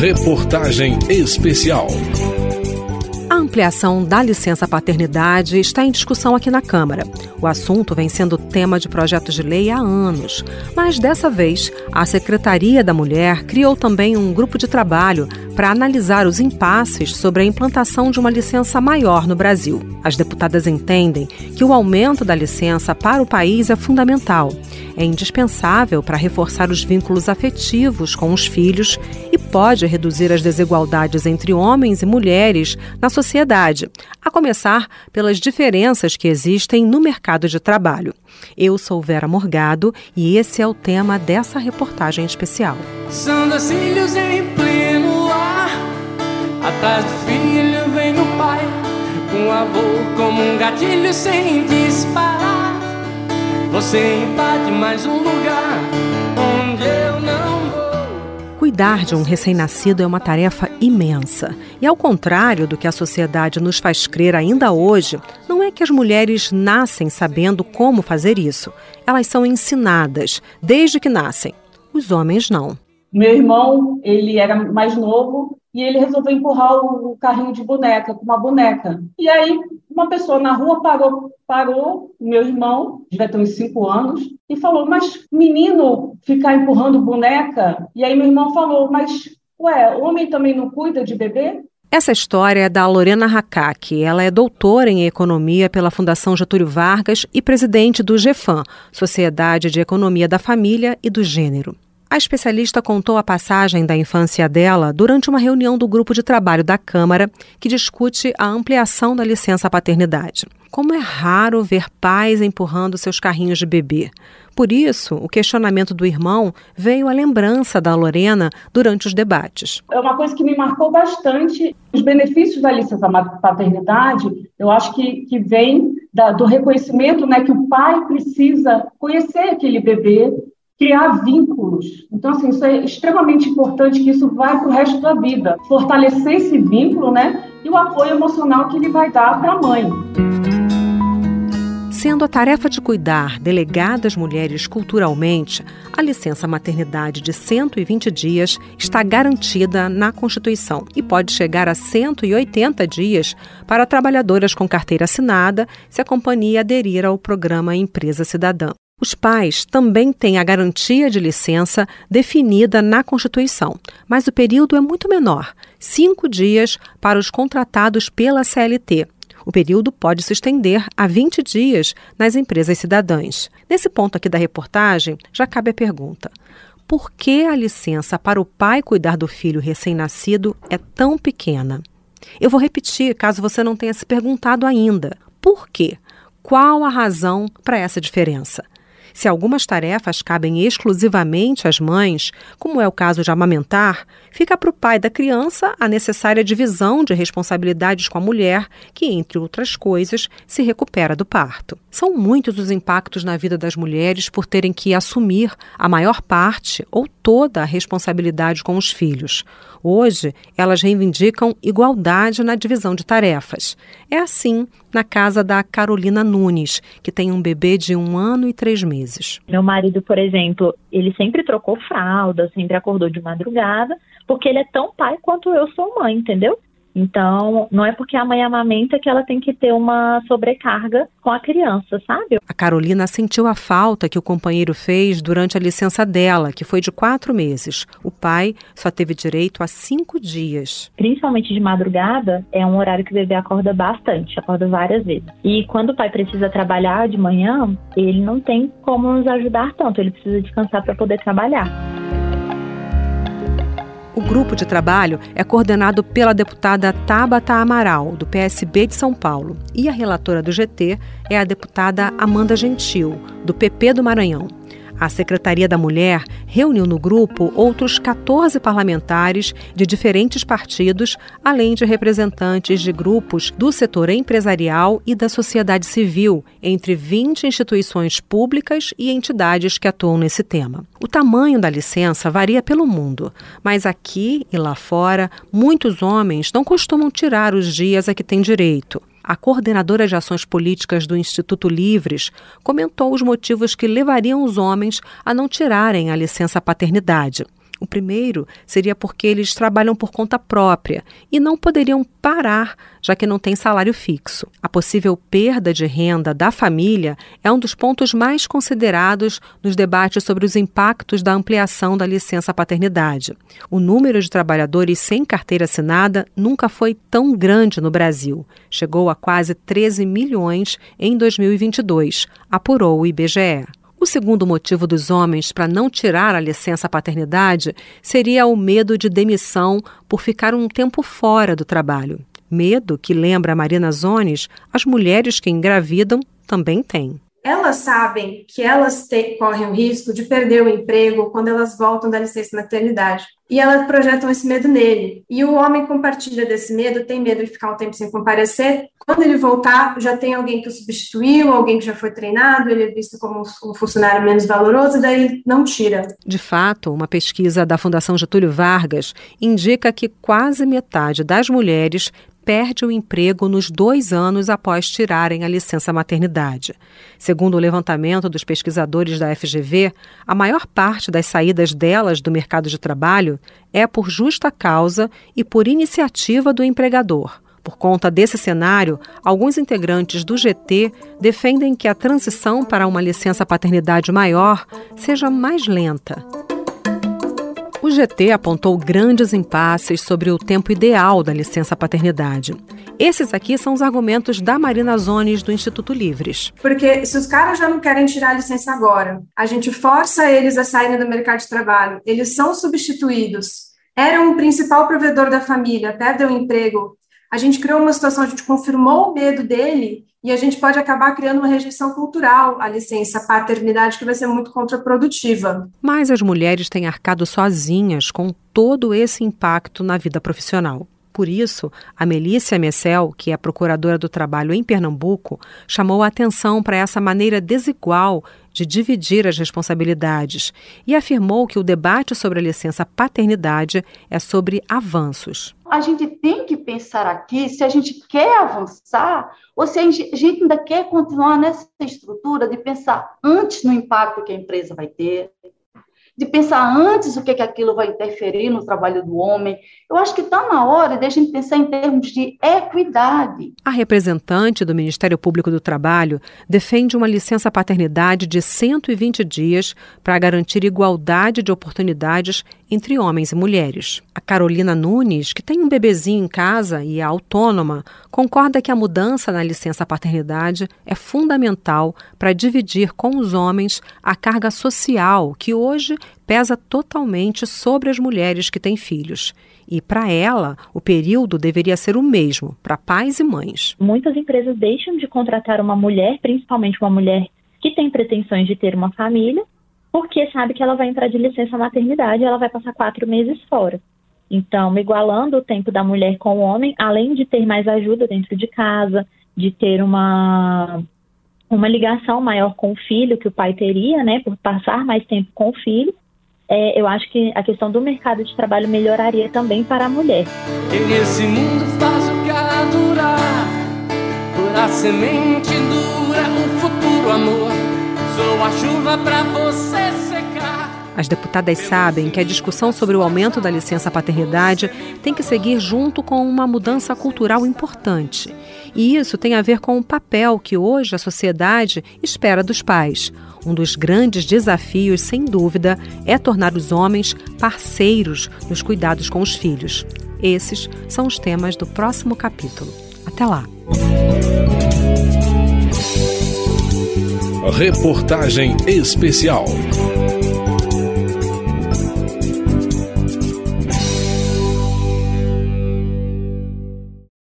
Reportagem Especial. A ampliação da licença paternidade está em discussão aqui na Câmara. O assunto vem sendo tema de projetos de lei há anos, mas dessa vez a Secretaria da Mulher criou também um grupo de trabalho para analisar os impasses sobre a implantação de uma licença maior no Brasil. As deputadas entendem que o aumento da licença para o país é fundamental. É indispensável para reforçar os vínculos afetivos com os filhos e pode reduzir as desigualdades entre homens e mulheres na sociedade, a começar pelas diferenças que existem no mercado de trabalho. Eu sou Vera Morgado e esse é o tema dessa reportagem especial. São em pleno ar, atrás do filho vem o pai, um avô como um gatilho sem disparar. Você invade mais um lugar Cuidar de um recém-nascido é uma tarefa imensa. E ao contrário do que a sociedade nos faz crer ainda hoje, não é que as mulheres nascem sabendo como fazer isso. Elas são ensinadas desde que nascem. Os homens não. Meu irmão, ele era mais novo e ele resolveu empurrar o carrinho de boneca com uma boneca. E aí uma pessoa na rua parou, parou meu irmão, devia ter uns cinco anos, e falou: Mas menino ficar empurrando boneca? E aí meu irmão falou: Mas, ué, homem também não cuida de bebê? Essa história é da Lorena Hakak. Ela é doutora em economia pela Fundação Getúlio Vargas e presidente do GEFAM, Sociedade de Economia da Família e do Gênero. A especialista contou a passagem da infância dela durante uma reunião do grupo de trabalho da Câmara que discute a ampliação da licença paternidade. Como é raro ver pais empurrando seus carrinhos de bebê. Por isso, o questionamento do irmão veio à lembrança da Lorena durante os debates. É uma coisa que me marcou bastante. Os benefícios da licença paternidade, eu acho que, que vem da, do reconhecimento né, que o pai precisa conhecer aquele bebê, criar vínculos. Então, assim, isso é extremamente importante que isso vai para o resto da vida. Fortalecer esse vínculo, né? E o apoio emocional que ele vai dar para a mãe. Sendo a tarefa de cuidar delegada às mulheres culturalmente, a licença maternidade de 120 dias está garantida na Constituição e pode chegar a 180 dias para trabalhadoras com carteira assinada se a companhia aderir ao programa Empresa Cidadã. Os pais também têm a garantia de licença definida na Constituição, mas o período é muito menor cinco dias para os contratados pela CLT. O período pode se estender a 20 dias nas empresas cidadãs. Nesse ponto aqui da reportagem, já cabe a pergunta: por que a licença para o pai cuidar do filho recém-nascido é tão pequena? Eu vou repetir, caso você não tenha se perguntado ainda. Por quê? Qual a razão para essa diferença? Se algumas tarefas cabem exclusivamente às mães, como é o caso de amamentar, fica para o pai da criança a necessária divisão de responsabilidades com a mulher, que, entre outras coisas, se recupera do parto. São muitos os impactos na vida das mulheres por terem que assumir a maior parte ou toda a responsabilidade com os filhos. Hoje, elas reivindicam igualdade na divisão de tarefas. É assim na casa da Carolina Nunes, que tem um bebê de um ano e três meses. Meu marido, por exemplo, ele sempre trocou fralda, sempre acordou de madrugada, porque ele é tão pai quanto eu sou mãe, entendeu? Então, não é porque a mãe amamenta que ela tem que ter uma sobrecarga com a criança, sabe? A Carolina sentiu a falta que o companheiro fez durante a licença dela, que foi de quatro meses. O pai só teve direito a cinco dias. Principalmente de madrugada, é um horário que o bebê acorda bastante, acorda várias vezes. E quando o pai precisa trabalhar de manhã, ele não tem como nos ajudar tanto, ele precisa descansar para poder trabalhar. O grupo de trabalho é coordenado pela deputada Tabata Amaral, do PSB de São Paulo, e a relatora do GT é a deputada Amanda Gentil, do PP do Maranhão. A Secretaria da Mulher reuniu no grupo outros 14 parlamentares de diferentes partidos, além de representantes de grupos do setor empresarial e da sociedade civil, entre 20 instituições públicas e entidades que atuam nesse tema. O tamanho da licença varia pelo mundo, mas aqui e lá fora, muitos homens não costumam tirar os dias a que têm direito. A coordenadora de ações políticas do Instituto Livres comentou os motivos que levariam os homens a não tirarem a licença paternidade. O primeiro seria porque eles trabalham por conta própria e não poderiam parar, já que não tem salário fixo. A possível perda de renda da família é um dos pontos mais considerados nos debates sobre os impactos da ampliação da licença paternidade. O número de trabalhadores sem carteira assinada nunca foi tão grande no Brasil. Chegou a quase 13 milhões em 2022, apurou o IBGE. O segundo motivo dos homens para não tirar a licença paternidade seria o medo de demissão por ficar um tempo fora do trabalho. Medo que, lembra a Marina Zones, as mulheres que engravidam também têm elas sabem que elas te, correm o risco de perder o emprego quando elas voltam da licença maternidade. E elas projetam esse medo nele. E o homem compartilha desse medo, tem medo de ficar um tempo sem comparecer. Quando ele voltar, já tem alguém que o substituiu, alguém que já foi treinado, ele é visto como um funcionário menos valoroso, e daí não tira. De fato, uma pesquisa da Fundação Getúlio Vargas indica que quase metade das mulheres perde o emprego nos dois anos após tirarem a licença maternidade. Segundo o levantamento dos pesquisadores da FGV, a maior parte das saídas delas do mercado de trabalho é por justa causa e por iniciativa do empregador. Por conta desse cenário, alguns integrantes do GT defendem que a transição para uma licença paternidade maior seja mais lenta. O GT apontou grandes impasses sobre o tempo ideal da licença paternidade. Esses aqui são os argumentos da Marina Zones do Instituto Livres. Porque se os caras já não querem tirar a licença agora, a gente força eles a saírem do mercado de trabalho, eles são substituídos, eram o principal provedor da família, perdem o emprego, a gente criou uma situação, a gente confirmou o medo dele e a gente pode acabar criando uma rejeição cultural à licença paternidade que vai ser muito contraprodutiva. Mas as mulheres têm arcado sozinhas com todo esse impacto na vida profissional. Por isso, a Melícia Messel, que é procuradora do trabalho em Pernambuco, chamou a atenção para essa maneira desigual de dividir as responsabilidades e afirmou que o debate sobre a licença paternidade é sobre avanços. A gente tem que pensar aqui se a gente quer avançar ou se a gente ainda quer continuar nessa estrutura de pensar antes no impacto que a empresa vai ter, de pensar antes o que, que aquilo vai interferir no trabalho do homem. Eu acho que está na hora de a gente pensar em termos de equidade. A representante do Ministério Público do Trabalho defende uma licença paternidade de 120 dias para garantir igualdade de oportunidades entre homens e mulheres. A Carolina Nunes, que tem um bebezinho em casa e é autônoma, concorda que a mudança na licença paternidade é fundamental para dividir com os homens a carga social que hoje pesa totalmente sobre as mulheres que têm filhos. E para ela, o período deveria ser o mesmo para pais e mães. Muitas empresas deixam de contratar uma mulher, principalmente uma mulher que tem pretensões de ter uma família, porque sabe que ela vai entrar de licença maternidade e ela vai passar quatro meses fora. Então, igualando o tempo da mulher com o homem, além de ter mais ajuda dentro de casa, de ter uma, uma ligação maior com o filho que o pai teria, né, por passar mais tempo com o filho, é, eu acho que a questão do mercado de trabalho melhoraria também para a mulher. E mundo faz o que ela durar, por a semente dura o futuro amor. Sou a chuva para você secar. As deputadas sabem que a discussão sobre o aumento da licença paternidade tem que seguir junto com uma mudança cultural importante. E isso tem a ver com o papel que hoje a sociedade espera dos pais. Um dos grandes desafios, sem dúvida, é tornar os homens parceiros nos cuidados com os filhos. Esses são os temas do próximo capítulo. Até lá! Reportagem especial.